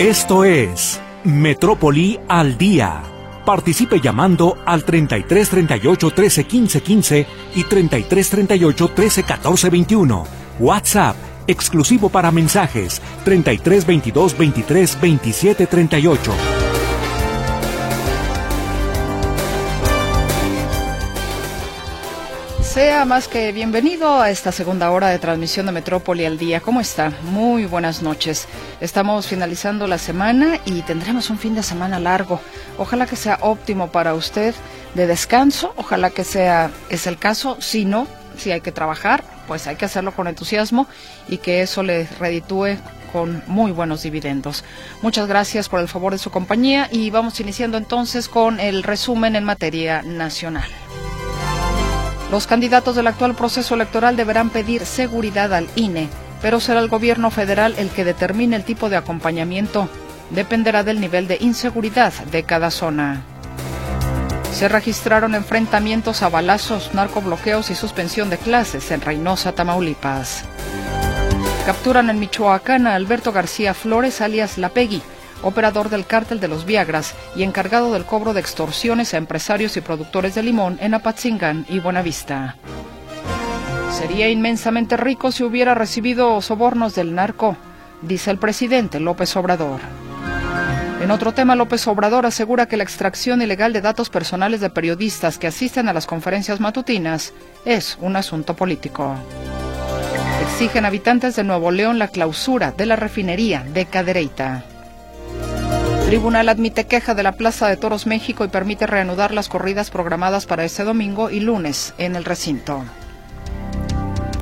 Esto es Metrópoli al Día. Participe llamando al 33 38 13 15 15 y 33 38 13 14 21. WhatsApp exclusivo para mensajes 33 22 23 27 38. Sea más que bienvenido a esta segunda hora de transmisión de Metrópoli al día. ¿Cómo está? Muy buenas noches. Estamos finalizando la semana y tendremos un fin de semana largo. Ojalá que sea óptimo para usted de descanso. Ojalá que sea es el caso. Si no, si hay que trabajar, pues hay que hacerlo con entusiasmo y que eso le reditúe con muy buenos dividendos. Muchas gracias por el favor de su compañía y vamos iniciando entonces con el resumen en materia nacional. Los candidatos del actual proceso electoral deberán pedir seguridad al INE, pero será el gobierno federal el que determine el tipo de acompañamiento. Dependerá del nivel de inseguridad de cada zona. Se registraron enfrentamientos a balazos, narcobloqueos y suspensión de clases en Reynosa, Tamaulipas. Capturan en Michoacán a Alberto García Flores, alias La Pegui, operador del cártel de los Viagras y encargado del cobro de extorsiones a empresarios y productores de limón en Apatzingán y Buenavista. Sería inmensamente rico si hubiera recibido sobornos del narco, dice el presidente López Obrador. En otro tema, López Obrador asegura que la extracción ilegal de datos personales de periodistas que asisten a las conferencias matutinas es un asunto político. Exigen habitantes de Nuevo León la clausura de la refinería de Cadereyta. Tribunal admite queja de la Plaza de Toros México y permite reanudar las corridas programadas para este domingo y lunes en el recinto.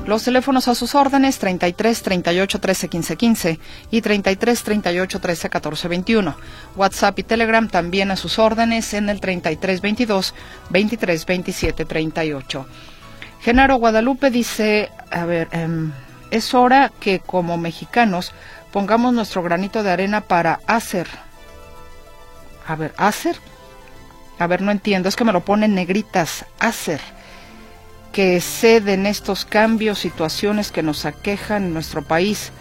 Los teléfonos a sus órdenes 33 38 13 15 15 y 33 38 13 14 21. WhatsApp y Telegram también a sus órdenes en el 33 22 23 27 38. Genaro Guadalupe dice, a ver, eh, es hora que como mexicanos pongamos nuestro granito de arena para hacer a ver, hacer. A ver, no entiendo, es que me lo ponen negritas. Hacer. Que ceden estos cambios, situaciones que nos aquejan en nuestro país.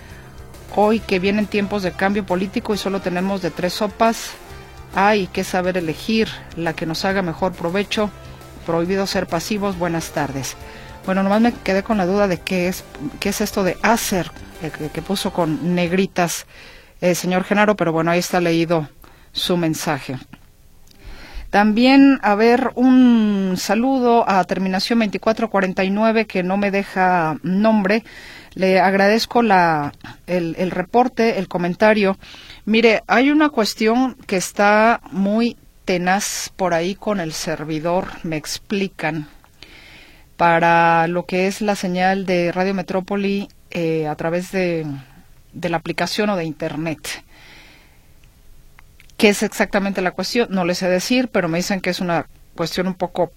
Hoy que vienen tiempos de cambio político y solo tenemos de tres sopas, hay que saber elegir la que nos haga mejor provecho. Prohibido ser pasivos. Buenas tardes. Bueno, nomás me quedé con la duda de qué es, qué es esto de hacer, que, puso con negritas el señor Genaro, pero bueno, ahí está leído su mensaje. También, a ver, un saludo a terminación 2449 que no me deja nombre. Le agradezco la, el, reporte, el comentario. Mire, hay una cuestión que está muy tenaz por ahí con el servidor, me explican, para lo que es la señal de Radio Metrópoli eh, a través de, de la aplicación o de Internet. ¿Qué es exactamente la cuestión? No les sé decir, pero me dicen que es una cuestión un poco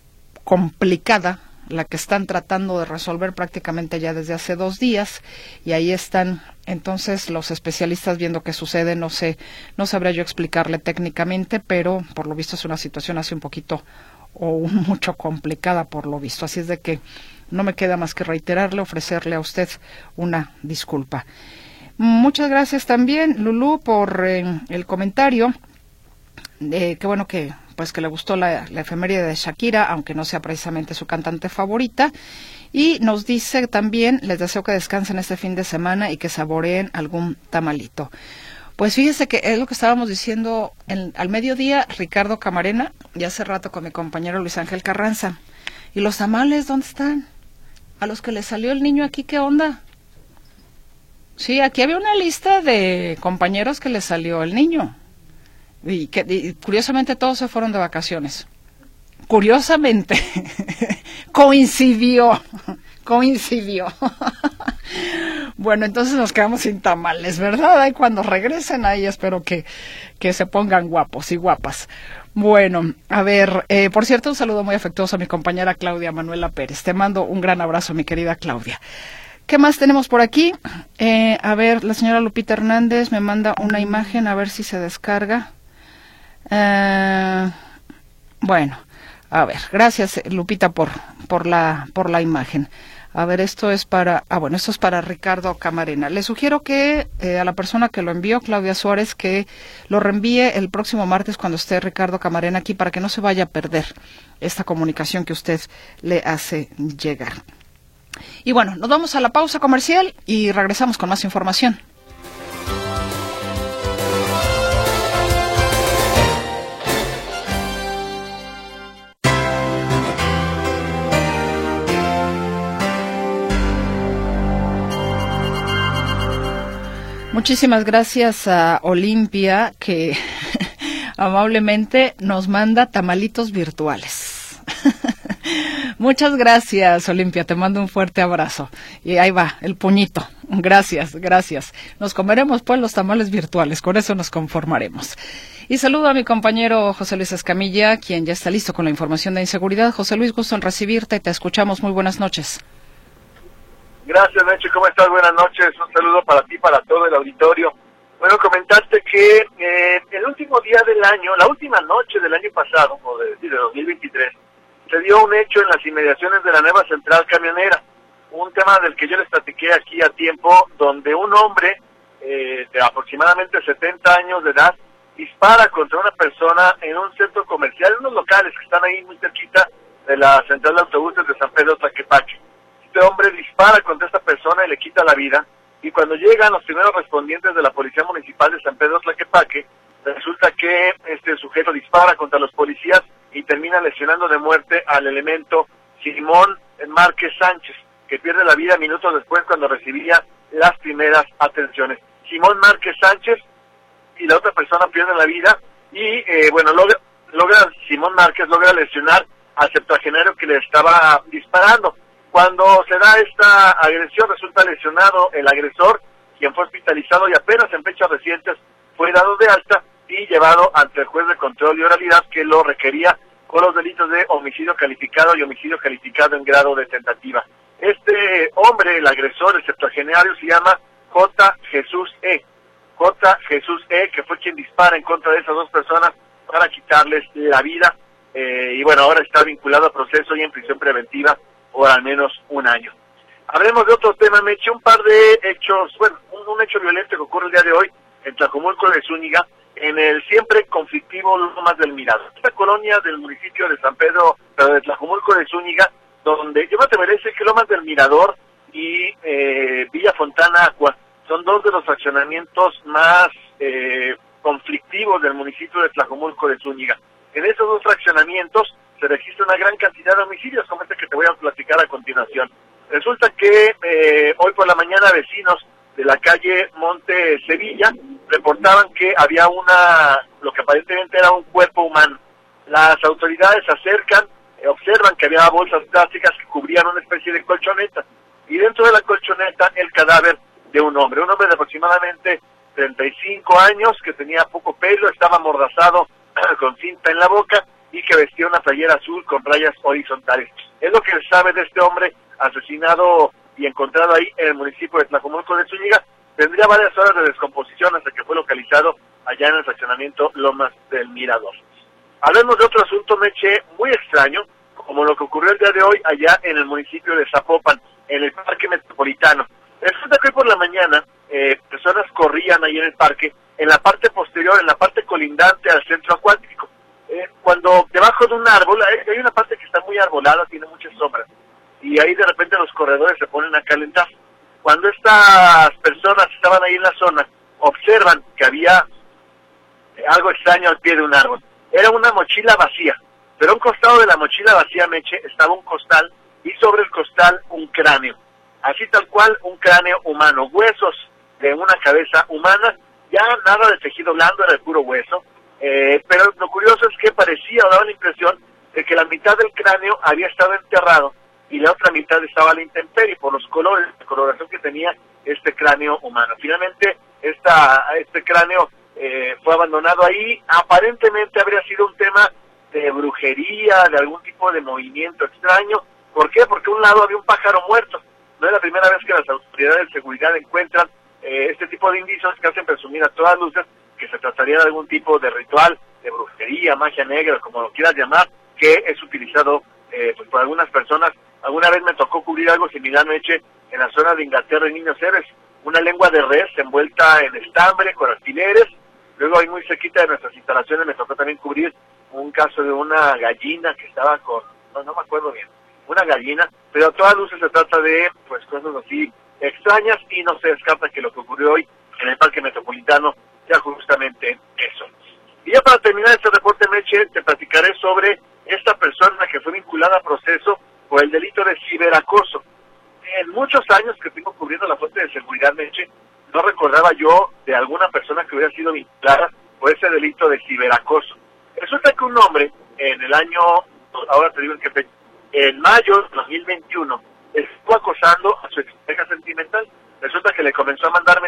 complicada la que están tratando de resolver prácticamente ya desde hace dos días y ahí están entonces los especialistas viendo qué sucede. No sé no sabría yo explicarle técnicamente pero por lo visto es una situación así un poquito o mucho complicada por lo visto. Así es de que no me queda más que reiterarle ofrecerle a usted una disculpa. Muchas gracias también Lulú por eh, el comentario eh, qué bueno que pues que le gustó la, la efeméride de Shakira, aunque no sea precisamente su cantante favorita. Y nos dice también, les deseo que descansen este fin de semana y que saboreen algún tamalito. Pues fíjese que es lo que estábamos diciendo en, al mediodía, Ricardo Camarena, y hace rato con mi compañero Luis Ángel Carranza. ¿Y los tamales dónde están? A los que le salió el niño aquí, ¿qué onda? Sí, aquí había una lista de compañeros que le salió el niño. Y, que, curiosamente todos se fueron de vacaciones. Curiosamente, coincidió, coincidió. bueno, entonces nos quedamos sin tamales, ¿verdad? Y cuando regresen ahí espero que, que se pongan guapos y guapas. Bueno, a ver, eh, por cierto, un saludo muy afectuoso a mi compañera Claudia Manuela Pérez. Te mando un gran abrazo, mi querida Claudia. ¿Qué más tenemos por aquí? Eh, a ver, la señora Lupita Hernández me manda una imagen, a ver si se descarga. Eh, bueno, a ver, gracias Lupita por, por, la, por la imagen. A ver, esto es para, ah, bueno, esto es para Ricardo Camarena. Le sugiero que eh, a la persona que lo envió, Claudia Suárez, que lo reenvíe el próximo martes cuando esté Ricardo Camarena aquí para que no se vaya a perder esta comunicación que usted le hace llegar. Y bueno, nos vamos a la pausa comercial y regresamos con más información. Muchísimas gracias a Olimpia que amablemente nos manda tamalitos virtuales. Muchas gracias, Olimpia. Te mando un fuerte abrazo. Y ahí va, el puñito. Gracias, gracias. Nos comeremos pues los tamales virtuales, con eso nos conformaremos. Y saludo a mi compañero José Luis Escamilla, quien ya está listo con la información de inseguridad. José Luis, gusto en recibirte. Te escuchamos. Muy buenas noches. Gracias, Nacho. ¿Cómo estás? Buenas noches. Un saludo para ti, para todo el auditorio. Bueno, comentaste que eh, el último día del año, la última noche del año pasado, o de, de 2023, se dio un hecho en las inmediaciones de la nueva central camionera. Un tema del que yo les platiqué aquí a tiempo, donde un hombre eh, de aproximadamente 70 años de edad dispara contra una persona en un centro comercial, en unos locales que están ahí muy cerquita de la central de autobuses de San Pedro Tlaquepaque este hombre dispara contra esta persona y le quita la vida. Y cuando llegan los primeros respondientes de la Policía Municipal de San Pedro Tlaquepaque, resulta que este sujeto dispara contra los policías y termina lesionando de muerte al elemento Simón Márquez Sánchez, que pierde la vida minutos después cuando recibía las primeras atenciones. Simón Márquez Sánchez y la otra persona pierden la vida y, eh, bueno, logra, logra, Simón Márquez logra lesionar al septuagenario que le estaba disparando. Cuando se da esta agresión resulta lesionado el agresor, quien fue hospitalizado y apenas en fechas recientes fue dado de alta y llevado ante el juez de control y oralidad que lo requería con los delitos de homicidio calificado y homicidio calificado en grado de tentativa. Este hombre, el agresor, el septuagenario, se llama J. Jesús E. J. Jesús E, que fue quien dispara en contra de esas dos personas para quitarles la vida. Eh, y bueno, ahora está vinculado a proceso y en prisión preventiva por al menos un año. Hablemos de otro tema, me eché un par de hechos, bueno, un, hecho violento que ocurre el día de hoy en Tlajomulco de Zúñiga, en el siempre conflictivo Lomas del Mirador. Esta colonia del municipio de San Pedro, pero de Tlajomulco de Zúñiga, donde yo te merece que Lomas del Mirador y eh, Villa Fontana Aqua son dos de los fraccionamientos más eh, conflictivos del municipio de Tlajomulco de Zúñiga. En esos dos fraccionamientos se registra una gran cantidad de homicidios, como este que te voy a platicar a continuación. Resulta que eh, hoy por la mañana vecinos de la calle Monte Sevilla reportaban que había una, lo que aparentemente era un cuerpo humano. Las autoridades se acercan, eh, observan que había bolsas plásticas que cubrían una especie de colchoneta y dentro de la colchoneta el cadáver de un hombre, un hombre de aproximadamente 35 años que tenía poco pelo, estaba amordazado con cinta en la boca y que vestía una playera azul con rayas horizontales. Es lo que se sabe de este hombre asesinado y encontrado ahí en el municipio de Tlacomulco de Zúñiga. Tendría varias horas de descomposición hasta que fue localizado allá en el fraccionamiento Lomas del Mirador. Hablemos de otro asunto, Meche, muy extraño, como lo que ocurrió el día de hoy allá en el municipio de Zapopan, en el parque metropolitano. Resulta que hoy por la mañana eh, personas corrían ahí en el parque, en la parte posterior, en la parte colindante al centro acuático. Eh, cuando debajo de un árbol, hay, una parte que está muy arbolada, tiene muchas sombras, y ahí de repente los corredores se ponen a calentar. Cuando estas personas estaban ahí en la zona, observan que había algo extraño al pie de un árbol. Era una mochila vacía, pero a un costado de la mochila vacía, Meche, estaba un costal y sobre el costal un cráneo. Así tal cual, un cráneo humano, huesos de una cabeza humana, ya nada de tejido blando, era de puro hueso, eh, pero lo curioso es que parecía o daba la impresión de que la mitad del cráneo había estado enterrado y la otra mitad estaba a la intemperie por los colores, la coloración que tenía este cráneo humano. Finalmente, esta, este cráneo eh, fue abandonado ahí. Aparentemente habría sido un tema de brujería, de algún tipo de movimiento extraño. ¿Por qué? Porque a un lado había un pájaro muerto. No es la primera vez que las autoridades de seguridad encuentran eh, este tipo de indicios que hacen presumir a todas luces que se trataría de algún tipo de ritual, de brujería, magia negra, como lo quieras llamar, que es utilizado eh, pues, por algunas personas Alguna vez me tocó cubrir algo similar, Meche, en la zona de Inglaterra y Niños Héroes, una lengua de res envuelta en estambre con alfileres. Luego ahí muy cerquita de nuestras instalaciones me tocó también cubrir un caso de una gallina que estaba con, no, no me acuerdo bien, una gallina, pero a todas luces se trata de pues cosas así extrañas y no se descarta que lo que ocurrió hoy en el Parque Metropolitano sea justamente eso. Y ya para terminar este reporte, Meche, te platicaré sobre esta persona que fue vinculada a proceso por el delito de ciberacoso. En muchos años que tengo cubriendo la fuente de seguridad, Meche, no recordaba yo de alguna persona que hubiera sido vinculada por ese delito de ciberacoso. Resulta que un hombre en el año, ahora te digo en qué en mayo de 2021, estuvo acosando a su pareja sentimental. Resulta que le comenzó a mandar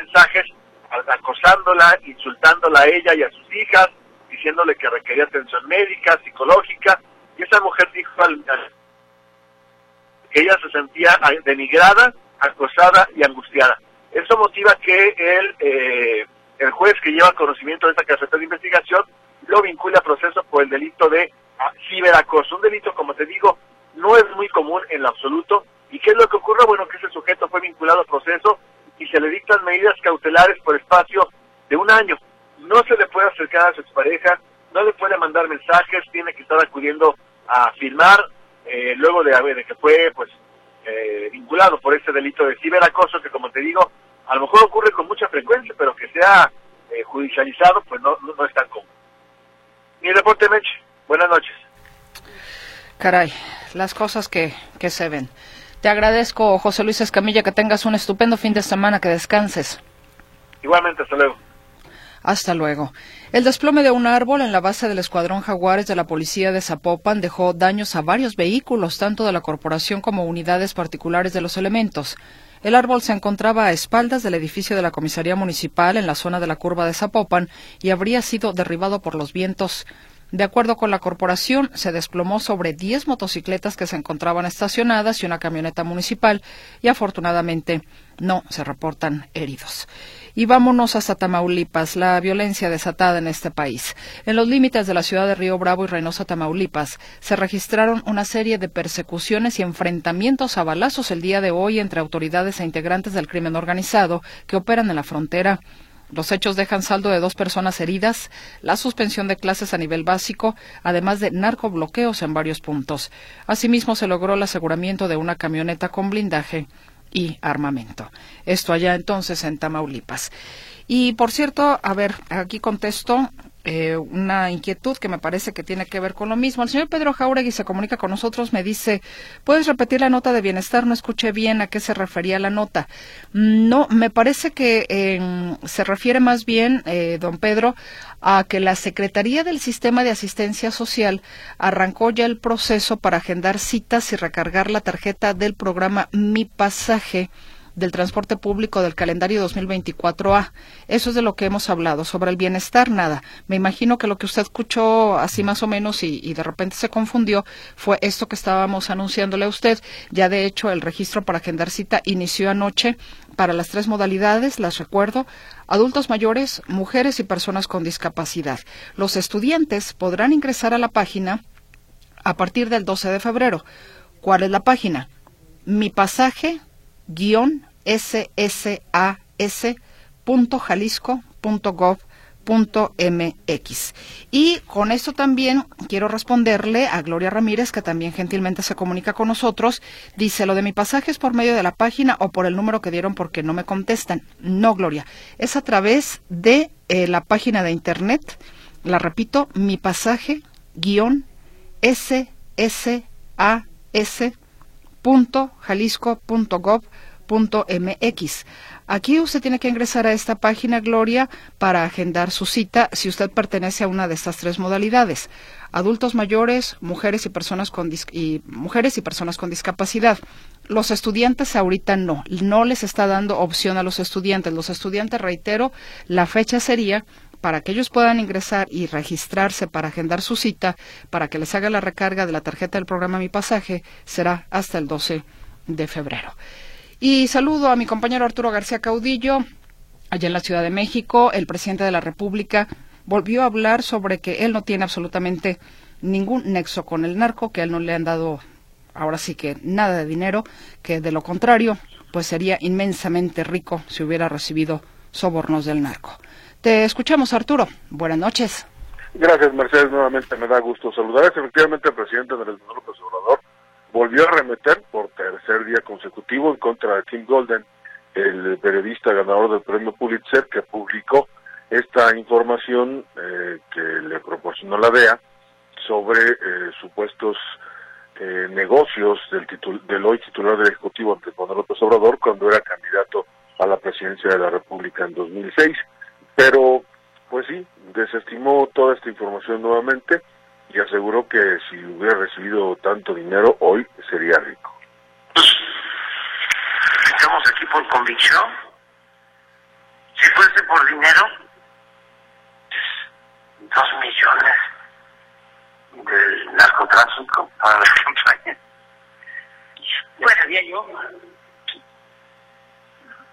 a ella y a sus hijas, diciéndole que requería atención médica, psicológica, y esa mujer dijo que ella se sentía denigrada, acosada y angustiada. Eso motiva que el, eh, el juez que lleva conocimiento de esta carpeta de investigación lo vincule a proceso por el delito de ah, ciberacoso. Un delito, como te digo, no es muy común en lo absoluto. ¿Y qué es lo que ocurre? Bueno, que ese sujeto fue vinculado a proceso y se le dictan medidas cautelares por espacio de un año. No se le puede acercar a su expareja, no le puede mandar mensajes, tiene que estar acudiendo a firmar eh, luego de, de, que fue pues eh, vinculado por este delito de ciberacoso que como te digo a lo mejor ocurre con mucha frecuencia pero que sea eh, judicializado pues no, no, es tan común. Mi reporte Meche, buenas noches. Caray, las cosas que, que se ven. Te agradezco, José Luis Escamilla, que tengas un estupendo fin de semana, que descanses. Igualmente, hasta luego. Hasta luego. El desplome de un árbol en la base del Escuadrón Jaguares de la Policía de Zapopan dejó daños a varios vehículos, tanto de la corporación como unidades particulares de los elementos. El árbol se encontraba a espaldas del edificio de la Comisaría Municipal en la zona de la curva de Zapopan y habría sido derribado por los vientos. De acuerdo con la corporación, se desplomó sobre 10 motocicletas que se encontraban estacionadas y una camioneta municipal y afortunadamente no se reportan heridos. Y vámonos hasta Tamaulipas, la violencia desatada en este país. En los límites de la ciudad de Río Bravo y Reynosa, Tamaulipas, se registraron una serie de persecuciones y enfrentamientos a balazos el día de hoy entre autoridades e integrantes del crimen organizado que operan en la frontera. Los hechos dejan saldo de dos personas heridas, la suspensión de clases a nivel básico, además de narcobloqueos en varios puntos. Asimismo, se logró el aseguramiento de una camioneta con blindaje y armamento. Esto allá entonces en Tamaulipas. Y por cierto, a ver, aquí contesto eh, una inquietud que me parece que tiene que ver con lo mismo. El señor Pedro Jauregui se comunica con nosotros, me dice, ¿puedes repetir la nota de bienestar? No escuché bien a qué se refería la nota. No, me parece que se refiere más bien, eh, don Pedro, a que la Secretaría del Sistema de Asistencia Social arrancó ya el proceso para agendar citas y recargar la tarjeta del programa Mi Pasaje del transporte público del calendario 2024A. Eso es de lo que hemos hablado. Sobre el bienestar, nada. Me imagino que lo que usted escuchó así más o menos y, de repente se confundió fue esto que estábamos anunciándole a usted. Ya de hecho el registro para agendar cita inició anoche para las tres modalidades, las recuerdo, adultos mayores, mujeres y personas con discapacidad. Los estudiantes podrán ingresar a la página a partir del 12 de febrero. ¿Cuál es la página? Mi pasaje guion ssas.jalisco.gov.mx. Y con esto también quiero responderle a Gloria Ramírez, que también gentilmente se comunica con nosotros. Dice, lo de mi pasaje es por medio de la página o por el número que dieron porque no me contestan. No, Gloria, es a través de eh, la página de internet. La repito, mi pasaje guion ssas.jalisco.gov mx. Aquí usted tiene que ingresar a esta página, Gloria, para agendar su cita si usted pertenece a una de estas tres modalidades. Adultos mayores, mujeres y personas con, mujeres y personas con discapacidad. Los estudiantes ahorita no, no les está dando opción a los estudiantes. Los estudiantes, reitero, la fecha sería para que ellos puedan ingresar y registrarse para agendar su cita, para que les haga la recarga de la tarjeta del programa Mi Pasaje, será hasta el 12 de febrero. Y saludo a mi compañero Arturo García Caudillo, allá en la Ciudad de México. El presidente de la República volvió a hablar sobre que él no tiene absolutamente ningún nexo con el narco, que a él no le han dado ahora sí que nada de dinero, que de lo contrario, pues sería inmensamente rico si hubiera recibido sobornos del narco. Te escuchamos, Arturo. Buenas noches. Gracias, Mercedes. Nuevamente me da gusto saludar. Efectivamente, el presidente Andrés Manuel López Obrador volvió a remeter por tercer día consecutivo en contra de Tim Golden, el periodista ganador del premio Pulitzer, que publicó esta información eh, que le proporcionó la DEA sobre eh, supuestos eh, negocios del, del hoy titular del Ejecutivo Manuel López Obrador cuando era candidato a la presidencia de la República en 2006. Pero, pues sí, desestimó toda esta información nuevamente y aseguró que si hubiera recibido tanto dinero hoy sería rico. Estamos aquí por convicción. Si fuese por dinero, dos millones del narcotráfico para la campaña. Pues sería yo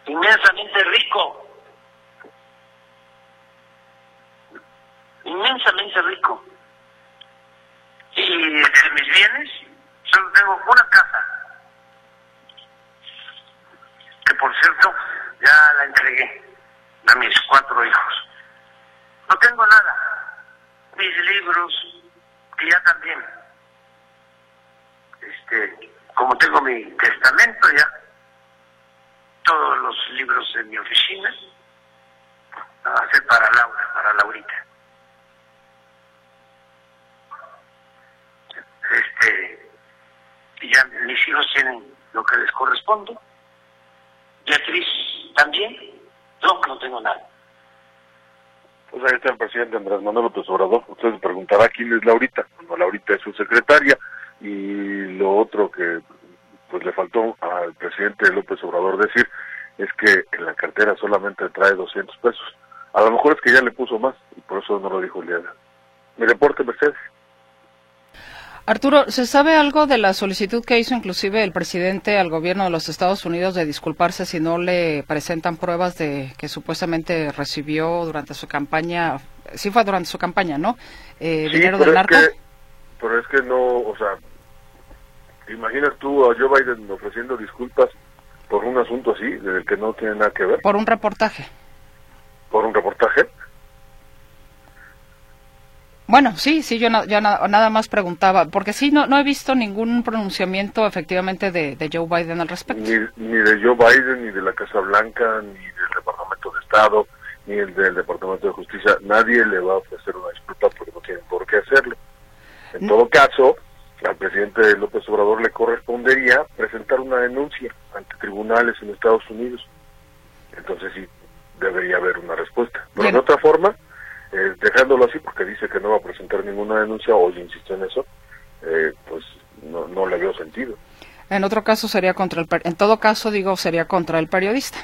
inmensamente rico. Inmensamente rico. Y de mis bienes, solo tengo una casa. Que por cierto, ya la entregué a mis cuatro hijos. No tengo nada. Mis libros, que ya también. Este, como tengo mi testamento ya, todos los libros en mi oficina, a hacer para Laura, para Laurita. Este, y ya mis hijos tienen lo que les corresponde. Beatriz también, no, no tengo nada. Pues ahí está el presidente Andrés Manuel López Obrador. Usted se preguntará quién es Laurita. Bueno, Laurita es su secretaria y lo otro que pues le faltó al presidente López Obrador decir es que en la cartera solamente trae 200 pesos. A lo mejor es que ya le puso más y por eso no lo dijo el Mi reporte, Mercedes. Arturo, ¿se sabe algo de la solicitud que hizo inclusive el presidente al gobierno de los Estados Unidos de disculparse si no le presentan pruebas de que supuestamente recibió durante su campaña, sí fue durante su campaña, ¿no? Eh, dinero del narco. pero es que no, o sea, imaginas tú a Joe Biden ofreciendo disculpas por un asunto así, del que no tiene nada que ver. Por un reportaje. ¿Por un reportaje? Bueno, sí, sí, yo, nada más preguntaba, porque sí, no, no he visto ningún pronunciamiento efectivamente de, Joe Biden al respecto. Ni, ni, de Joe Biden, ni de la Casa Blanca, ni del Departamento de Estado, ni el del Departamento de Justicia. Nadie le va a ofrecer una disculpa porque no tienen por qué hacerlo. En todo caso, al presidente López Obrador le correspondería presentar una denuncia ante tribunales en Estados Unidos. Entonces sí, debería haber una respuesta. Pero de otra forma, eh, dejándolo así porque dice que no va a presentar ninguna denuncia, hoy insisto en eso, eh, pues no, no le veo sentido. En otro caso sería contra el, en todo caso digo sería contra el periodista.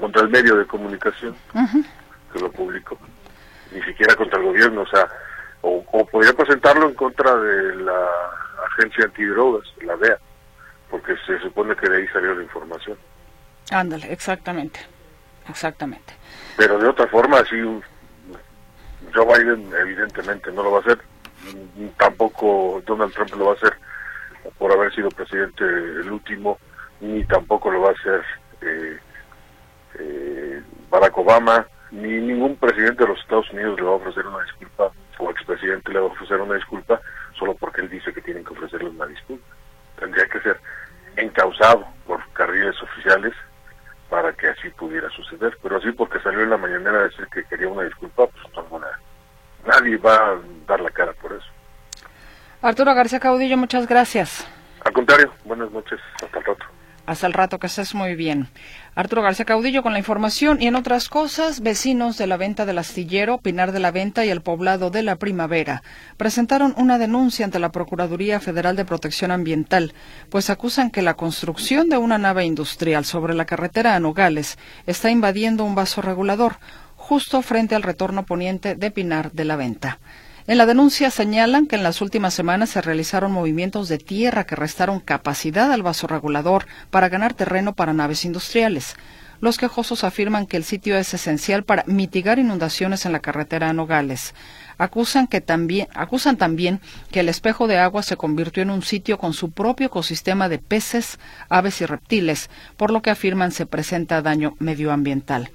Contra el medio de comunicación que lo publicó, ni siquiera contra el gobierno, o sea, o, o podría presentarlo en contra de la agencia antidrogas, la DEA, porque se supone que de ahí salió la información. Ándale, exactamente, exactamente. Pero de otra forma, sí, Joe Biden evidentemente no lo va a hacer, tampoco Donald Trump lo va a hacer por haber sido presidente el último, ni tampoco lo va a hacer eh, eh, Barack Obama, ni ningún presidente de los Estados Unidos le va a ofrecer una disculpa, o expresidente le va a ofrecer una disculpa, solo porque él dice que tienen que ofrecerle una disculpa. Tendría que ser encausado por carriles oficiales para que así pudiera suceder. Pero así porque salió en la mañanera a decir que quería una disculpa, pues nadie va a dar la cara por eso. Arturo García Caudillo, muchas gracias. Al contrario, buenas noches, hasta el rato. Hasta el rato, que estés muy bien. Arturo García Caudillo con la información y en otras cosas, vecinos de la venta del astillero, Pinar de la Venta y el poblado de la Primavera presentaron una denuncia ante la Procuraduría Federal de Protección Ambiental, pues acusan que la construcción de una nave industrial sobre la carretera a Nogales está invadiendo un vaso regulador justo frente al retorno poniente de Pinar de la Venta. En la denuncia señalan que en las últimas semanas se realizaron movimientos de tierra que restaron capacidad al vaso regulador para ganar terreno para naves industriales. Los quejosos afirman que el sitio es esencial para mitigar inundaciones en la carretera a Nogales. Acusan, que también, acusan también que el espejo de agua se convirtió en un sitio con su propio ecosistema de peces, aves y reptiles, por lo que afirman se presenta daño medioambiental.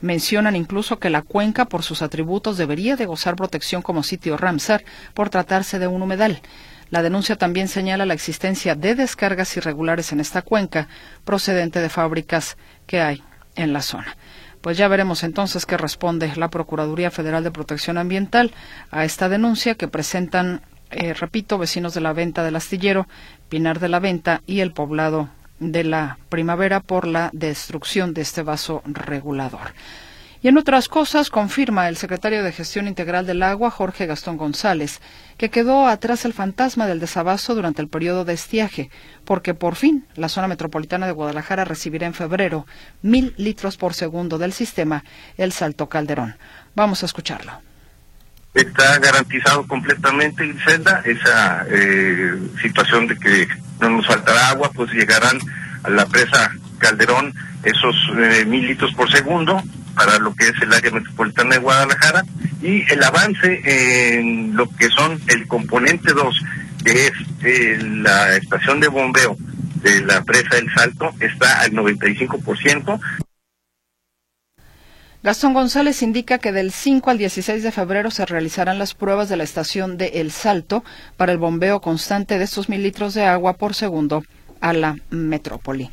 Mencionan incluso que la cuenca, por sus atributos, debería de gozar protección como sitio Ramsar por tratarse de un humedal. La denuncia también señala la existencia de descargas irregulares en esta cuenca procedente de fábricas que hay en la zona. Pues ya veremos entonces qué responde la Procuraduría Federal de Protección Ambiental a esta denuncia que presentan, eh, repito, vecinos de la venta del astillero, Pinar de la Venta y el poblado de la primavera por la destrucción de este vaso regulador. Y en otras cosas, confirma el secretario de Gestión Integral del Agua, Jorge Gastón González, que quedó atrás el fantasma del desabasto durante el periodo de estiaje, porque por fin la zona metropolitana de Guadalajara recibirá en febrero mil litros por segundo del sistema El Salto Calderón. Vamos a escucharlo. Está garantizado completamente, Griselda, esa eh, situación de que no nos faltará agua, pues llegarán a la presa Calderón esos eh, mil litros por segundo para lo que es el área metropolitana de Guadalajara y el avance en lo que son el componente 2, que es eh, la estación de bombeo de la presa del Salto, está al 95%. Gastón González indica que del 5 al 16 de febrero se realizarán las pruebas de la estación de El Salto para el bombeo constante de estos mil litros de agua por segundo a la metrópoli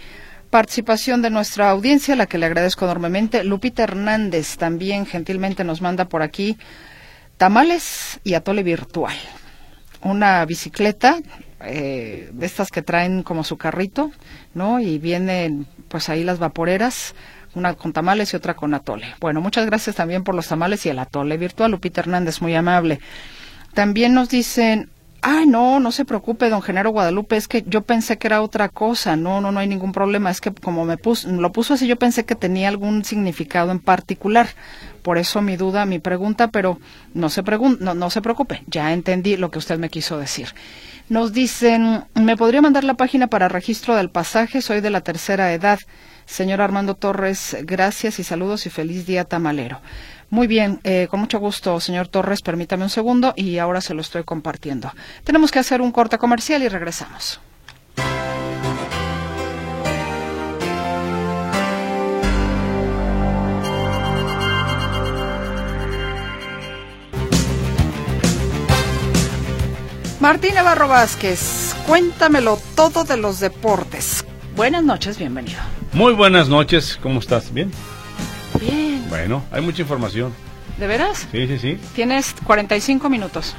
participación de nuestra audiencia, a la que le agradezco enormemente. Lupita Hernández también gentilmente nos manda por aquí tamales y atole virtual. Una bicicleta eh, de estas que traen como su carrito, ¿no? Y vienen pues ahí las vaporeras, una con tamales y otra con atole. Bueno, muchas gracias también por los tamales y el atole virtual. Lupita Hernández, muy amable. También nos dicen, Ay, no, no se preocupe, don Genaro Guadalupe, es que yo pensé que era otra cosa. No, no, no hay ningún problema. Es que como me puso, lo puso así, yo pensé que tenía algún significado en particular. Por eso mi duda, mi pregunta, pero no se, no, no se preocupe, ya entendí lo que usted me quiso decir. Nos dicen, ¿me podría mandar la página para registro del pasaje? Soy de la tercera edad. Señor Armando Torres, gracias y saludos y feliz día tamalero. Muy bien, eh, con mucho gusto, señor Torres, permítame un segundo y ahora se lo estoy compartiendo. Tenemos que hacer un corte comercial y regresamos. Martín Navarro Vázquez, cuéntamelo todo de los deportes. Buenas noches, bienvenido. Muy buenas noches, ¿cómo estás? ¿Bien? Bien. Bueno, hay mucha información. ¿De veras? Sí, sí, sí. Tienes 45 minutos.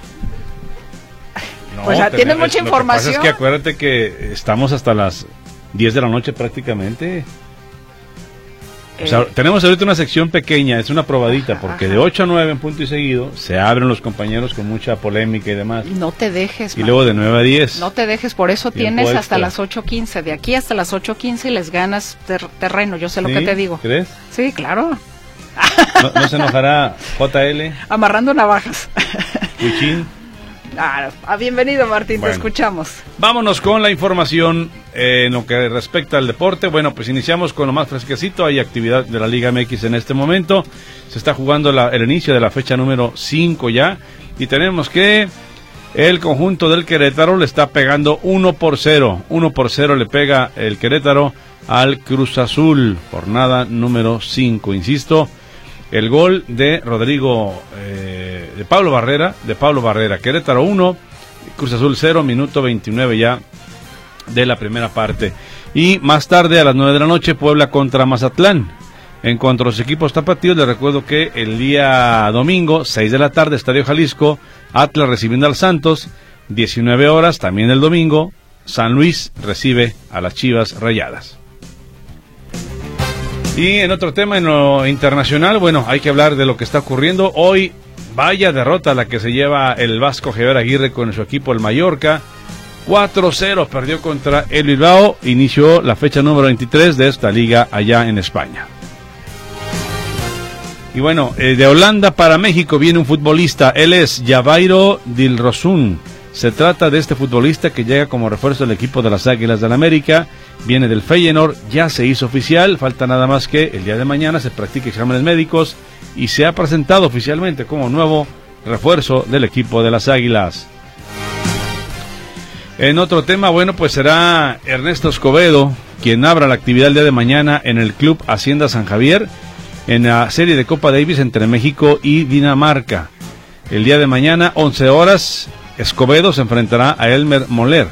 No, pues ya tienes mucha información. Lo que pasa es que acuérdate que estamos hasta las 10 de la noche prácticamente. O sea, eh. tenemos ahorita una sección pequeña, es una probadita, porque de 8 a 9 en punto y seguido se abren los compañeros con mucha polémica y demás. No te dejes. Y luego de 9 a 10. No te dejes, por eso tienes hasta las 8.15. De aquí hasta las 8.15 y les ganas terreno, yo sé lo que te digo. ¿Crees? Sí, claro. ¿No, se enojará JL? Amarrando navajas. Cuchín. Ah, ah, bienvenido Martín, te escuchamos. Vámonos con la información eh, en lo que respecta al deporte. Bueno, pues iniciamos con lo más fresquecito. Hay actividad de la Liga MX en este momento. Se está jugando el inicio de la fecha número 5 ya. Y tenemos que el conjunto del Querétaro le está pegando 1 por 0. 1 por 0 le pega el Querétaro al Cruz Azul. Jornada número 5, insisto. El gol de Rodrigo, eh, de Pablo Barrera, de Pablo Barrera. Querétaro 1, Cruz Azul 0, minuto 29 ya de la primera parte. Y más tarde a las 9 de la noche, Puebla contra Mazatlán. En cuanto a los equipos tapatíos, les recuerdo que el día domingo, 6 de la tarde, Estadio Jalisco, Atlas recibiendo al Santos, 19 horas, también el domingo, San Luis recibe a las Chivas Rayadas. Y en otro tema, en lo internacional, bueno, hay que hablar de lo que está ocurriendo. Hoy, vaya derrota la que se lleva el Vasco Javier Aguirre con su equipo, el Mallorca. 4-0 perdió contra el Bilbao. Inició la fecha número 23 de esta liga allá en España. Y bueno, eh, de Holanda para México viene un futbolista. Él es Javairo Dilrosun. Se trata de este futbolista que llega como refuerzo del equipo de las Águilas del América viene del Feyenoord, ya se hizo oficial, falta nada más que el día de mañana se practique exámenes médicos y se ha presentado oficialmente como nuevo refuerzo del equipo de las Águilas. En otro tema, bueno, pues será Ernesto Escobedo quien abra la actividad el día de mañana en el Club Hacienda San Javier en la serie de Copa Davis entre México y Dinamarca. El día de mañana, 11 horas, Escobedo se enfrentará a Elmer Moller.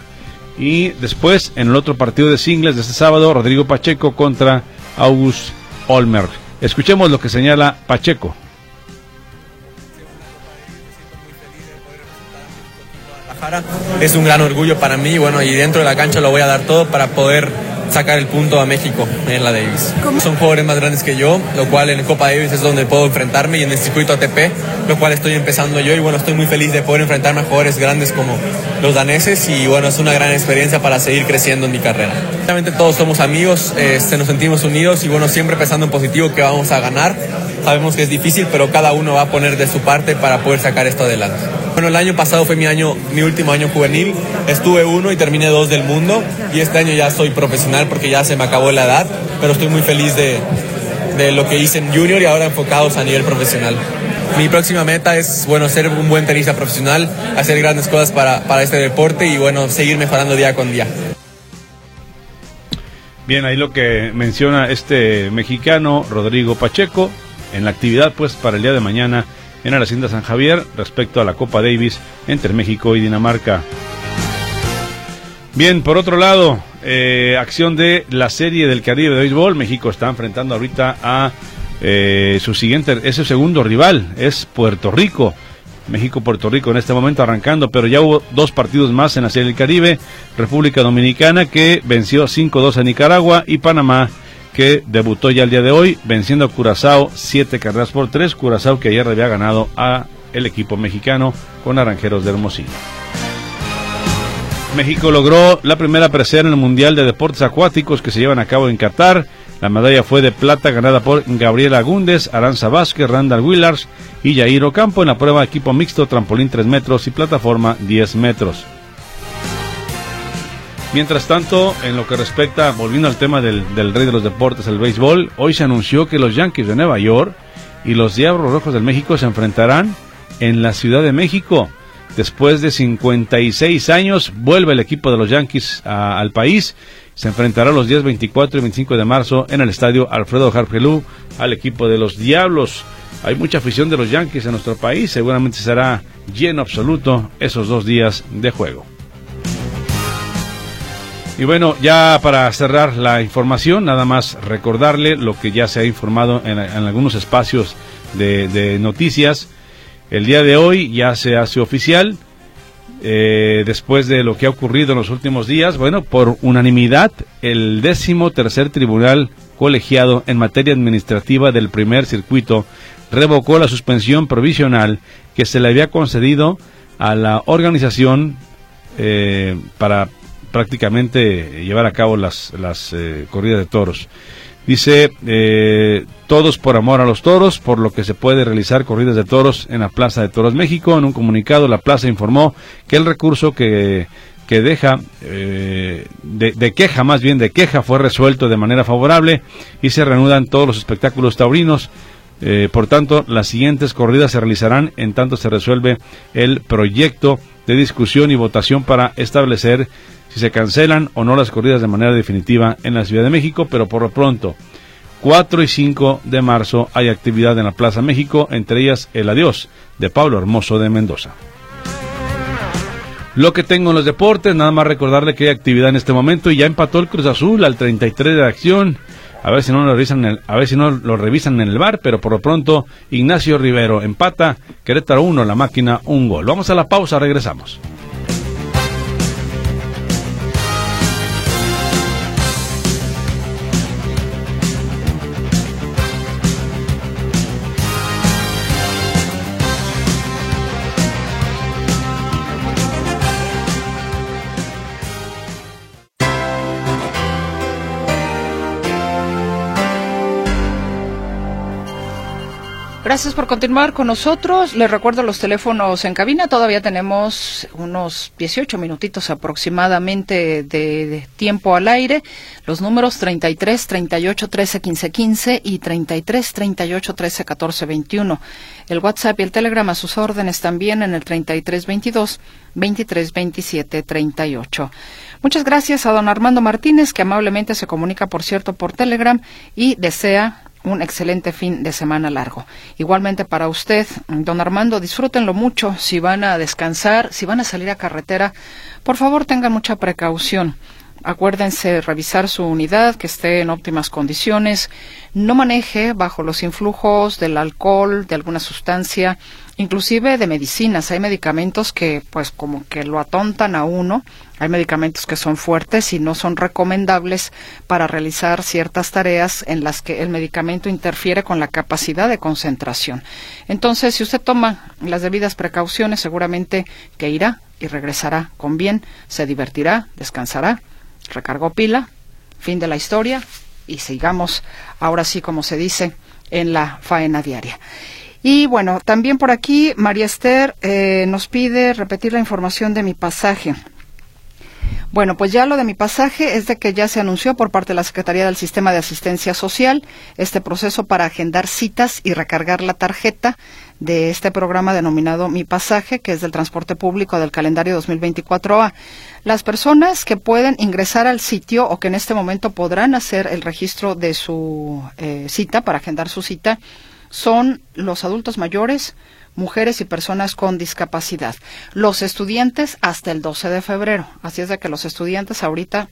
Y después, en el otro partido de singles de este sábado, Rodrigo Pacheco contra August Olmer. Escuchemos lo que señala Pacheco. Es un gran orgullo para mí, bueno, y dentro de la cancha lo voy a dar todo para poder sacar el punto a México en la Davis. Son jugadores más grandes que yo, lo cual en Copa Davis es donde puedo enfrentarme y en el circuito ATP, lo cual estoy empezando yo y bueno, estoy muy feliz de poder enfrentarme a jugadores grandes como los daneses y bueno, es una gran experiencia para seguir creciendo en mi carrera. Realmente todos somos amigos, este, nos sentimos unidos y bueno, siempre pensando en positivo que vamos a ganar. Sabemos que es difícil, pero cada uno va a poner de su parte para poder sacar esto adelante. Bueno, el año pasado fue mi año, mi último año juvenil. Estuve uno y terminé dos del mundo. Y este año ya soy profesional porque ya se me acabó la edad. Pero estoy muy feliz de, de lo que hice en junior y ahora enfocados a nivel profesional. Mi próxima meta es, bueno, ser un buen tenista profesional, hacer grandes cosas para, para este deporte y, bueno, seguir mejorando día con día. Bien, ahí lo que menciona este mexicano, Rodrigo Pacheco, en la actividad, pues, para el día de mañana en la Hacienda San Javier respecto a la Copa Davis entre México y Dinamarca. Bien, por otro lado, eh, acción de la serie del Caribe de béisbol. México está enfrentando ahorita a eh, su siguiente, es su segundo rival, es Puerto Rico. México-Puerto Rico en este momento arrancando, pero ya hubo dos partidos más en la Serie del Caribe. República Dominicana que venció 5-2 a Nicaragua y Panamá que debutó ya el día de hoy, venciendo a Curazao siete carreras por tres. Curazao que ayer había ganado a el equipo mexicano con Naranjeros de Hermosillo. México logró la primera presea en el Mundial de Deportes Acuáticos que se llevan a cabo en Qatar. La medalla fue de plata ganada por Gabriela Gúndez, Aranza Vázquez, Randall Willars y Jair Ocampo en la prueba equipo mixto, trampolín 3 metros y plataforma 10 metros. Mientras tanto, en lo que respecta, volviendo al tema del, rey de los deportes, el béisbol, hoy se anunció que los Yankees de Nueva York y los Diablos Rojos del México se enfrentarán en la Ciudad de México. Después de 56 años, vuelve el equipo de los Yankees al país. Se enfrentará los días 24 y 25 de marzo en el estadio Alfredo Harpelú al equipo de los Diablos. Hay mucha afición de los Yankees en nuestro país. Seguramente será lleno absoluto esos dos días de juego. Y bueno, ya para cerrar la información, nada más recordarle lo que ya se ha informado en, algunos espacios de, noticias. El día de hoy ya se hace oficial, eh, después de lo que ha ocurrido en los últimos días, bueno, por unanimidad, el décimo tercer tribunal colegiado en materia administrativa del primer circuito revocó la suspensión provisional que se le había concedido a la organización eh, para prácticamente llevar a cabo las, las eh, corridas de toros. Dice, eh, todos por amor a los toros, por lo que se puede realizar corridas de toros en la Plaza de Toros México. En un comunicado, la plaza informó que el recurso que, que deja, eh, de, de, queja más bien, de queja fue resuelto de manera favorable y se reanudan todos los espectáculos taurinos. por tanto, las siguientes corridas se realizarán en tanto se resuelve el proyecto de discusión y votación para establecer si se cancelan o no las corridas de manera definitiva en la Ciudad de México, pero por lo pronto, 4 y 5 de marzo hay actividad en la Plaza México, entre ellas el adiós de Pablo Hermoso de Mendoza. Lo que tengo en los deportes, nada más recordarle que hay actividad en este momento y ya empató el Cruz Azul al 33 de acción. A ver si no lo revisan, en el, a ver si no lo revisan en el bar, pero por lo pronto Ignacio Rivero empata, Querétaro 1, la máquina un gol. Vamos a la pausa, regresamos. Gracias por continuar con nosotros. Les recuerdo los teléfonos en cabina. Todavía tenemos unos 18 minutitos aproximadamente de, tiempo al aire. Los números 33 38 13 15 15 y 33 38 13 14 21. El WhatsApp y el Telegram a sus órdenes también en el 33 22 23 27 38. Muchas gracias a don Armando Martínez que amablemente se comunica, por cierto, por Telegram y desea un excelente fin de semana largo. Igualmente para usted, don Armando, disfrútenlo mucho. Si van a descansar, si van a salir a carretera, por favor tengan mucha precaución. Acuérdense revisar su unidad, que esté en óptimas condiciones. No maneje bajo los influjos del alcohol, de alguna sustancia, inclusive de medicinas. Hay medicamentos que, pues, como que lo atontan a uno. Hay medicamentos que son fuertes y no son recomendables para realizar ciertas tareas en las que el medicamento interfiere con la capacidad de concentración. Entonces, si usted toma las debidas precauciones, seguramente que irá y regresará con bien, se divertirá, descansará recargó pila, fin de la historia y sigamos ahora sí como se dice en la faena diaria. Y bueno, también por aquí María Esther eh, nos pide repetir la información de mi pasaje. Bueno, pues ya lo de mi pasaje es de que ya se anunció por parte de la Secretaría del Sistema de Asistencia Social este proceso para agendar citas y recargar la tarjeta de este programa denominado Mi Pasaje, que es del transporte público del calendario 2024A. Las personas que pueden ingresar al sitio o que en este momento podrán hacer el registro de su eh, cita para agendar su cita son los adultos mayores, mujeres y personas con discapacidad. Los estudiantes hasta el 12 de febrero. Así es de que los estudiantes ahorita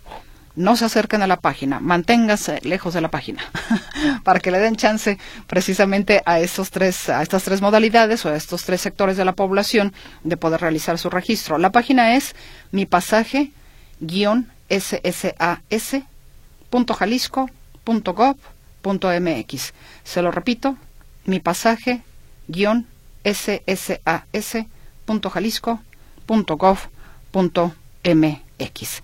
no se acerquen a la página, manténganse lejos de la página para que le den chance precisamente a estos tres a estas tres modalidades o a estos tres sectores de la población de poder realizar su registro. La página es mi pasaje ssas.jalisco.gov.mx. Se lo repito, mi pasaje ssas.jalisco.gov.mx.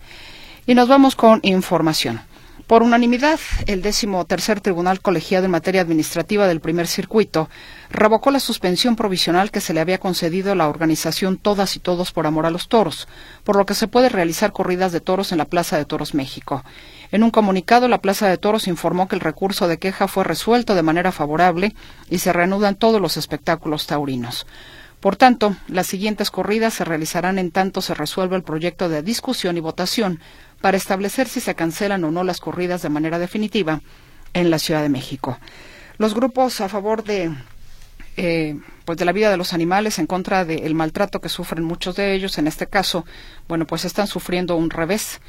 Y nos vamos con información. Por unanimidad, el décimo tercer tribunal colegiado en materia administrativa del primer circuito revocó la suspensión provisional que se le había concedido a la organización Todas y Todos por Amor a los Toros, por lo que se puede realizar corridas de toros en la Plaza de Toros México. En un comunicado, la Plaza de Toros informó que el recurso de queja fue resuelto de manera favorable y se reanudan todos los espectáculos taurinos. Por tanto, las siguientes corridas se realizarán en tanto se resuelva el proyecto de discusión y votación para establecer si se cancelan o no las corridas de manera definitiva en la Ciudad de México. Los grupos a favor de eh, pues de la vida de los animales en contra del maltrato que sufren muchos de ellos en este caso bueno pues están sufriendo un revés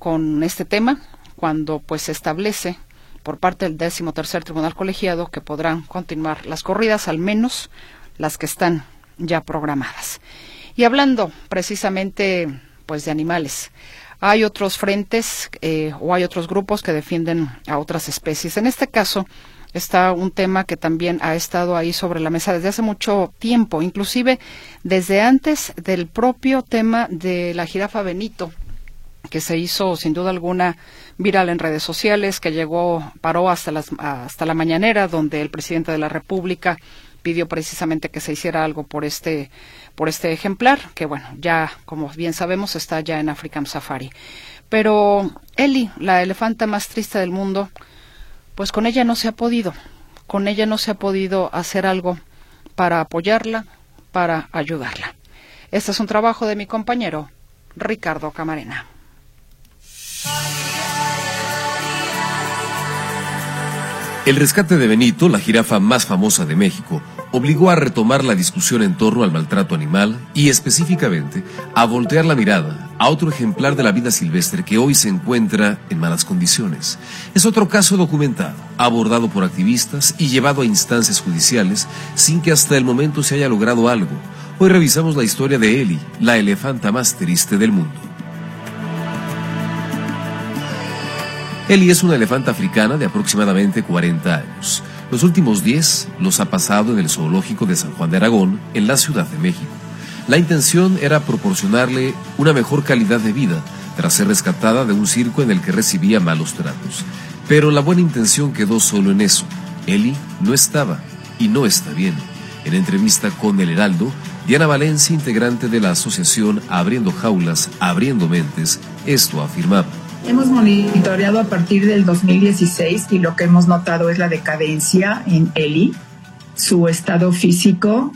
con este tema cuando pues se establece por parte del décimo tercer tribunal colegiado que podrán continuar las corridas al menos las que están ya programadas y hablando precisamente pues de animales hay otros frentes eh, o hay otros grupos que defienden a otras especies. En este caso está un tema que también ha estado ahí sobre la mesa desde hace mucho tiempo, inclusive desde antes del propio tema de la jirafa Benito, que se hizo sin duda alguna viral en redes sociales, que llegó, paró hasta, las, hasta la mañanera, donde el presidente de la República pidió precisamente que se hiciera algo por este por este ejemplar, que bueno, ya como bien sabemos está ya en African Safari. Pero Eli, la elefanta más triste del mundo, pues con ella no se ha podido, con ella no se ha podido hacer algo para apoyarla, para ayudarla. Este es un trabajo de mi compañero Ricardo Camarena. El rescate de Benito, la jirafa más famosa de México, obligó a retomar la discusión en torno al maltrato animal y específicamente a voltear la mirada a otro ejemplar de la vida silvestre que hoy se encuentra en malas condiciones. Es otro caso documentado, abordado por activistas y llevado a instancias judiciales sin que hasta el momento se haya logrado algo. Hoy revisamos la historia de Eli, la elefanta más triste del mundo. Eli es una elefanta africana de aproximadamente 40 años. Los últimos 10 los ha pasado en el zoológico de San Juan de Aragón, en la Ciudad de México. La intención era proporcionarle una mejor calidad de vida tras ser rescatada de un circo en el que recibía malos tratos. Pero la buena intención quedó solo en eso. Eli no estaba y no está bien. En entrevista con El Heraldo, Diana Valencia, integrante de la asociación Abriendo Jaulas, Abriendo Mentes, esto afirmaba. Hemos monitoreado a partir del 2016 y lo que hemos notado es la decadencia en Eli, su estado físico,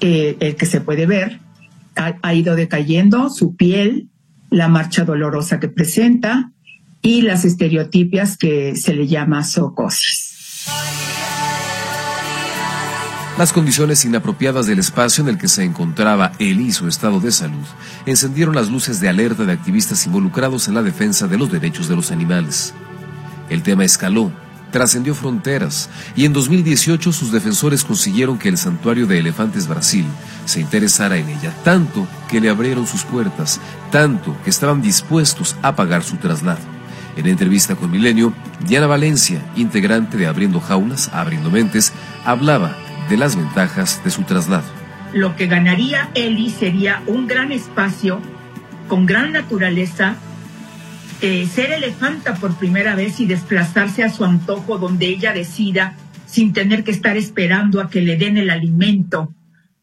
eh, el que se puede ver, ha, ido decayendo, su piel, la marcha dolorosa que presenta y las estereotipias que se le llama socosis. Las condiciones inapropiadas del espacio en el que se encontraba él y su estado de salud encendieron las luces de alerta de activistas involucrados en la defensa de los derechos de los animales. El tema escaló, trascendió fronteras y en 2018 sus defensores consiguieron que el santuario de elefantes Brasil se interesara en ella, tanto que le abrieron sus puertas, tanto que estaban dispuestos a pagar su traslado. En entrevista con Milenio, Diana Valencia, integrante de Abriendo Jaulas, Abriendo Mentes, hablaba de las ventajas de su traslado. Lo que ganaría Eli sería un gran espacio con gran naturaleza, eh, ser elefanta por primera vez y desplazarse a su antojo donde ella decida sin tener que estar esperando a que le den el alimento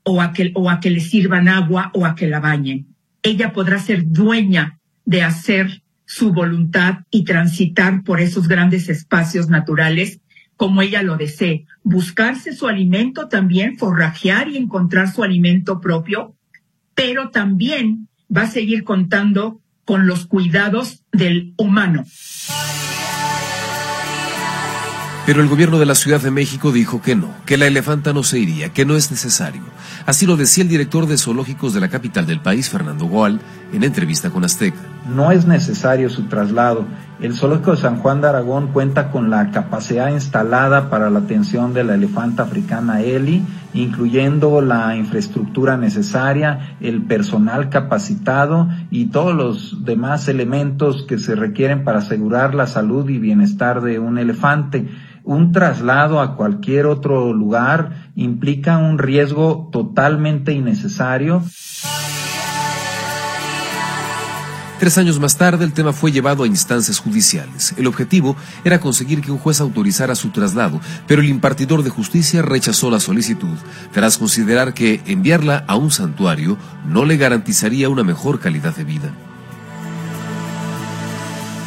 o a que, o a que le sirvan agua o a que la bañen. Ella podrá ser dueña de hacer su voluntad y transitar por esos grandes espacios naturales como ella lo desee, buscarse su alimento también, forrajear y encontrar su alimento propio, pero también va a seguir contando con los cuidados del humano. Pero el gobierno de la Ciudad de México dijo que no, que la elefanta no se iría, que no es necesario. Así lo decía el director de zoológicos de la capital del país, Fernando Goal, en entrevista con Azteca. No es necesario su traslado. El zoológico de San Juan de Aragón cuenta con la capacidad instalada para la atención de la elefanta africana Eli, incluyendo la infraestructura necesaria, el personal capacitado y todos los demás elementos que se requieren para asegurar la salud y bienestar de un elefante un traslado a cualquier otro lugar implica un riesgo totalmente innecesario. Tres años más tarde, el tema fue llevado a instancias judiciales. El objetivo era conseguir que un juez autorizara su traslado, pero el impartidor de justicia rechazó la solicitud, tras considerar que enviarla a un santuario no le garantizaría una mejor calidad de vida.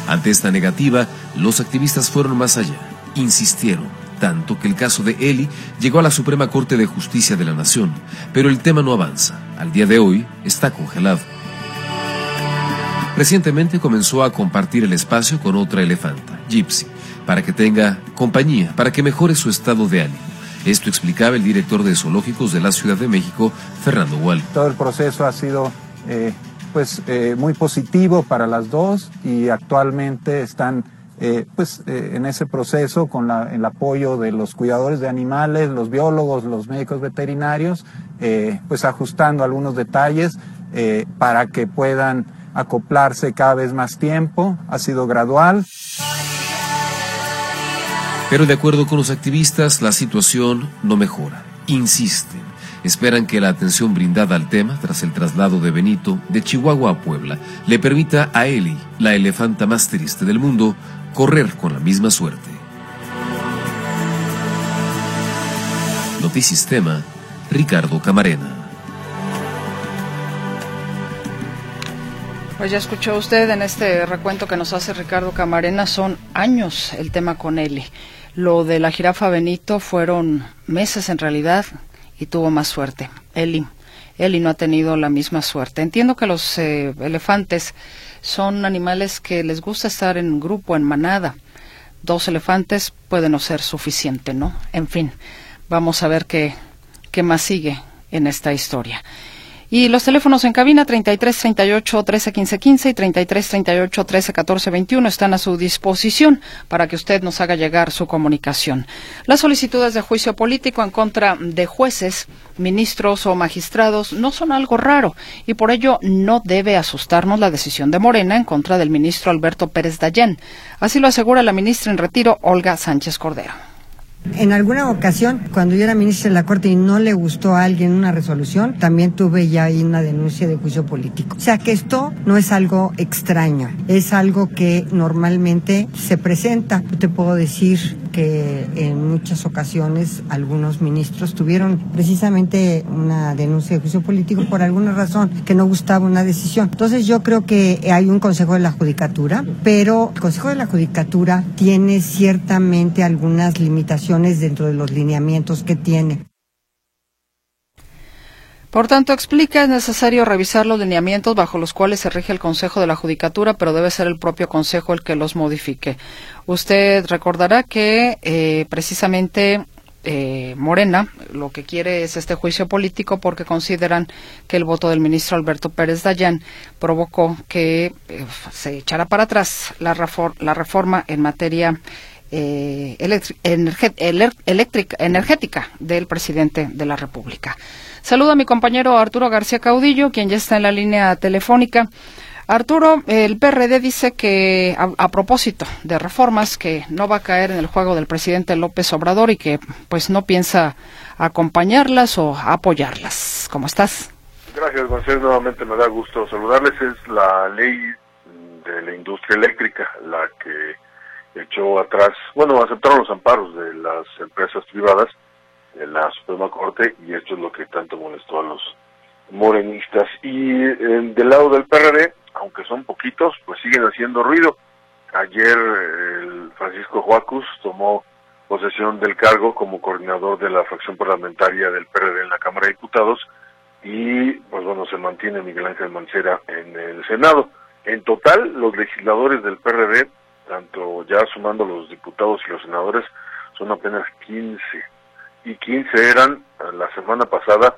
Ante esta negativa, los activistas fueron más allá insistieron, tanto que el caso de Eli llegó a la Suprema Corte de Justicia de la Nación, pero el tema no avanza. Al día de hoy está congelado. Recientemente comenzó a compartir el espacio con otra elefanta, Gypsy, para que tenga compañía, para que mejore su estado de ánimo. Esto explicaba el director de zoológicos de la Ciudad de México, Fernando Wall. Todo el proceso ha sido eh, pues, eh, muy positivo para las dos y actualmente están eh, pues en ese proceso con el apoyo de los cuidadores de animales, los biólogos, los médicos veterinarios, pues ajustando algunos detalles para que puedan acoplarse cada vez más tiempo. Ha sido gradual. Pero de acuerdo con los activistas, la situación no mejora. Insisten. Esperan que la atención brindada al tema tras el traslado de Benito de Chihuahua a Puebla le permita a Eli, la elefanta más triste del mundo, correr con la misma suerte. Notisistema, Ricardo Camarena. Pues ya escuchó usted en este recuento que nos hace Ricardo Camarena, son años el tema con Eli. Lo de la jirafa Benito fueron meses en realidad y tuvo más suerte. Eli. Eli no ha tenido la misma suerte. Entiendo que los eh, elefantes son animales que les gusta estar en grupo, en manada. Dos elefantes puede no ser suficiente, ¿no? En fin, vamos a ver qué, qué más sigue en esta historia. Y los teléfonos en cabina 33 38 13 15 15 y 33 38 13 14 21 están a su disposición para que usted nos haga llegar su comunicación. Las solicitudes de juicio político en contra de jueces, ministros o magistrados no son algo raro y por ello no debe asustarnos la decisión de Morena en contra del ministro Alberto Pérez Dayén. Así lo asegura la ministra en retiro Olga Sánchez Cordero. En alguna ocasión, cuando yo era ministra de la Corte y no le gustó a alguien una resolución, también tuve ya ahí una denuncia de juicio político. O sea que esto no es algo extraño, es algo que normalmente se presenta. Te puedo decir que en muchas ocasiones algunos ministros tuvieron precisamente una denuncia de juicio político por alguna razón que no gustaba una decisión. Entonces yo creo que hay un Consejo de la Judicatura, pero el Consejo de la Judicatura tiene ciertamente algunas limitaciones dentro de los lineamientos que tiene. Por tanto, explica, es necesario revisar los lineamientos bajo los cuales se rige el Consejo de la Judicatura, pero debe ser el propio Consejo el que los modifique. Usted recordará que eh, precisamente eh, Morena lo que quiere es este juicio político porque consideran que el voto del ministro Alberto Pérez Dayán provocó que eh, se echara para atrás la, la reforma en materia energética del presidente de la República. Saludo a mi compañero Arturo García Caudillo, quien ya está en la línea telefónica. Arturo, el PRD dice que a, propósito de reformas que no va a caer en el juego del presidente López Obrador y que pues no piensa acompañarlas o apoyarlas. ¿Cómo estás? Gracias, González. Nuevamente me da gusto saludarles. Es la ley de la industria eléctrica la que echó atrás, bueno, aceptaron los amparos de las empresas privadas en la Suprema Corte y esto es lo que tanto molestó a los morenistas. Y del lado del PRD, aunque son poquitos, pues siguen haciendo ruido. Ayer el Francisco Joacus tomó posesión del cargo como coordinador de la fracción parlamentaria del PRD en la Cámara de Diputados y pues bueno, se mantiene Miguel Ángel Mancera en el Senado. En total, los legisladores del PRD, tanto ya sumando los diputados y los senadores, son apenas 15 y 15 eran la semana pasada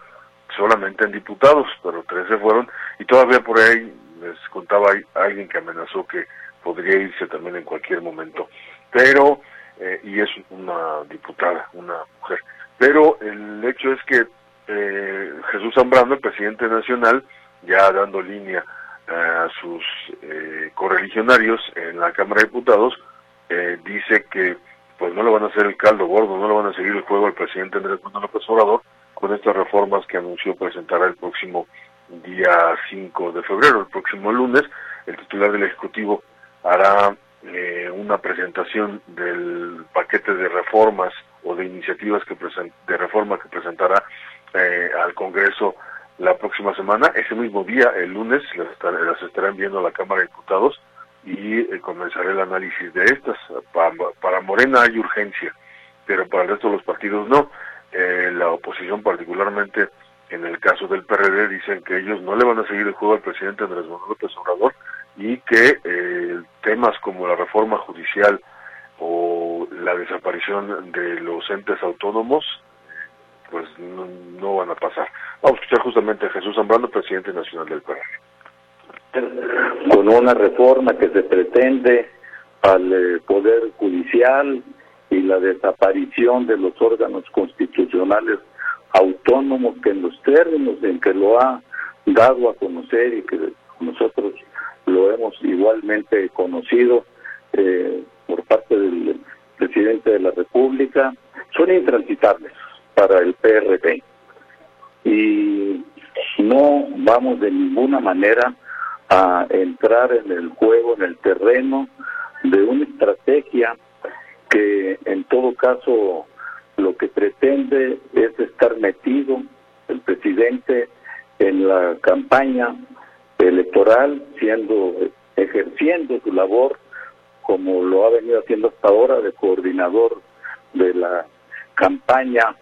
solamente en diputados, pero 13 fueron y todavía por ahí les contaba alguien que amenazó que podría irse también en cualquier momento. Pero, eh, y es una diputada, una mujer. Pero el hecho es que eh, Jesús Zambrano, el presidente nacional, ya dando línea eh, a sus correligionarios en la Cámara de Diputados, dice que pues no le van a hacer el caldo gordo, no le van a seguir el juego al presidente Andrés Manuel López Obrador con estas reformas que anunció presentará el próximo día 5 de febrero, el próximo lunes. El titular del Ejecutivo hará eh, una presentación del paquete de reformas o de iniciativas que de reforma que presentará eh, al Congreso la próxima semana. Ese mismo día, el lunes, las, las estarán viendo a la Cámara de Diputados y eh, comenzaré el análisis de estas. Para, Morena hay urgencia, pero para el resto de los partidos no. Eh, la oposición, particularmente en el caso del PRD, dicen que ellos no le van a seguir el juego al presidente Andrés Manuel López Obrador y que eh, temas como la reforma judicial o la desaparición de los entes autónomos pues no, van a pasar. Vamos a escuchar justamente a Jesús Zambrano, presidente nacional del PRD con una reforma que se pretende al eh, Poder Judicial y la desaparición de los órganos constitucionales autónomos que en los términos en que lo ha dado a conocer y que nosotros lo hemos igualmente conocido eh, por parte del presidente de la República, son intransitables para el PRP. Y no vamos de ninguna manera a entrar en el juego, en el terreno de una estrategia que en todo caso lo que pretende es estar metido el presidente en la campaña electoral, siendo ejerciendo su labor como lo ha venido haciendo hasta ahora de coordinador de la campaña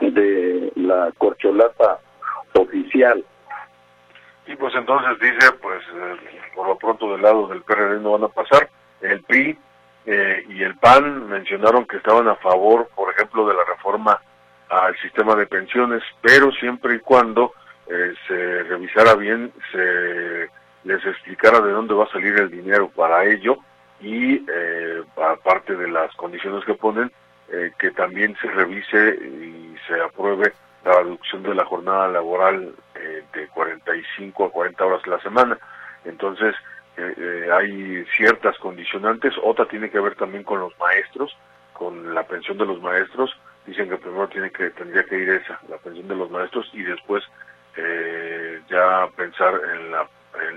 de la corcholata oficial y pues entonces dice, pues eh, por lo pronto del lado del PRD no van a pasar. El PRI eh, y el PAN mencionaron que estaban a favor, por ejemplo, de la reforma al sistema de pensiones, pero siempre y cuando eh, se revisara bien, se les explicara de dónde va a salir el dinero para ello y aparte de las condiciones que ponen, que también se revise y se apruebe la reducción de la jornada laboral eh, de 45 a 40 horas a la semana. Entonces, eh, eh, hay ciertas condicionantes. Otra tiene que ver también con los maestros, con la pensión de los maestros. Dicen que primero tiene que tendría que ir esa, la pensión de los maestros, y después ya pensar en, la,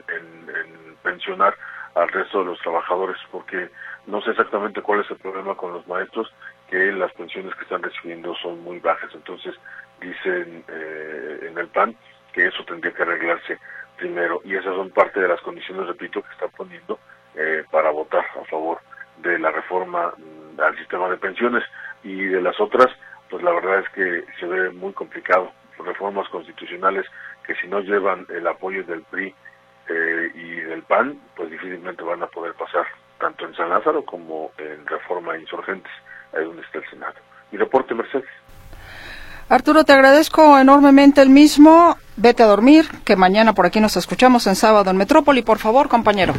en, pensionar al resto de los trabajadores, porque no sé exactamente cuál es el problema con los maestros, que las pensiones que están recibiendo son muy bajas. Entonces, dicen eh, en el PAN que eso tendría que arreglarse primero. Y esas son parte de las condiciones, repito, que están poniendo eh, para votar a favor de la reforma mm, al sistema de pensiones. Y de las otras, pues la verdad es que se ve muy complicado. Reformas constitucionales que si no llevan el apoyo del PRI eh, y del PAN, pues difícilmente van a poder pasar tanto en San Lázaro como en Reforma Insurgentes, ahí donde está el Senado. Mi reporte, Mercedes. Arturo, te agradezco enormemente el mismo. Vete a dormir, que mañana por aquí nos escuchamos en sábado en Metrópoli, por favor, compañero.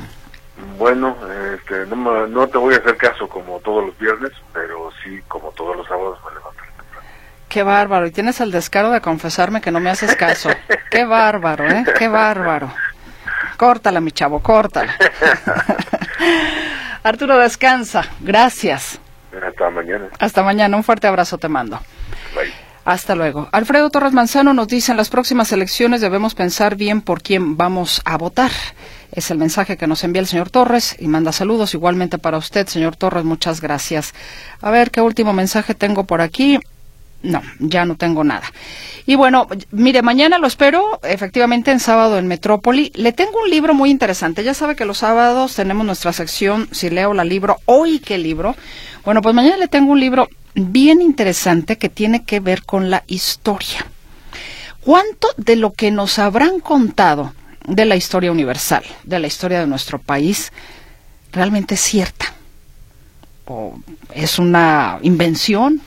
Bueno, este, no, no te voy a hacer caso como todos los viernes, pero sí, como todos los sábados me levanto. Qué bárbaro, y tienes el descaro de confesarme que no me haces caso. Qué bárbaro, ¿eh? Qué bárbaro. Córtala, mi chavo, córtala. Arturo, descansa. Gracias. Hasta mañana. Hasta mañana. Un fuerte abrazo te mando. Bye. Hasta luego. Alfredo Torres Manzano nos dice, en las próximas elecciones debemos pensar bien por quién vamos a votar. Es el mensaje que nos envía el señor Torres y manda saludos igualmente para usted, señor Torres. Muchas gracias. A ver, ¿qué último mensaje tengo por aquí? No, ya no tengo nada. Y bueno, mire, mañana lo espero, efectivamente, en sábado en Metrópoli. Le tengo un libro muy interesante. Ya sabe que los sábados tenemos nuestra sección, si leo la libro, hoy qué libro. Bueno, pues mañana le tengo un libro bien interesante que tiene que ver con la historia. ¿Cuánto de lo que nos habrán contado de la historia universal, de la historia de nuestro país, realmente es cierta? ¿O es una invención?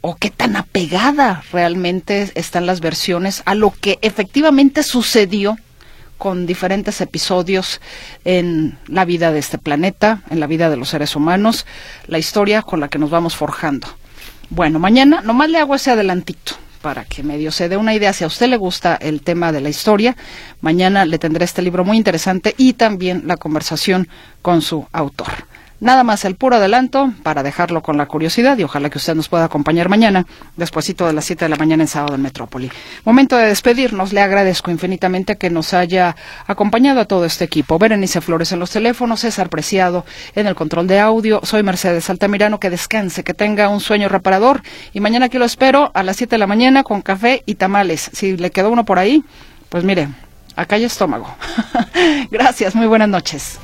O qué tan apegada realmente están las versiones a lo que efectivamente sucedió con diferentes episodios en la vida de este planeta, en la vida de los seres humanos, la historia con la que nos vamos forjando. Bueno, mañana nomás le hago ese adelantito para que medio se dé una idea si a usted le gusta el tema de la historia. Mañana le tendré este libro muy interesante y también la conversación con su autor. Nada más el puro adelanto para dejarlo con la curiosidad y ojalá que usted nos pueda acompañar mañana, despuesito de las 7 de la mañana en sábado en Metrópoli. Momento de despedirnos, le agradezco infinitamente que nos haya acompañado a todo este equipo. Berenice Flores en los teléfonos, César Preciado en el control de audio, soy Mercedes Altamirano, que descanse, que tenga un sueño reparador y mañana aquí lo espero a las 7 de la mañana con café y tamales. Si le quedó uno por ahí, pues mire, acá hay estómago. Gracias, muy buenas noches.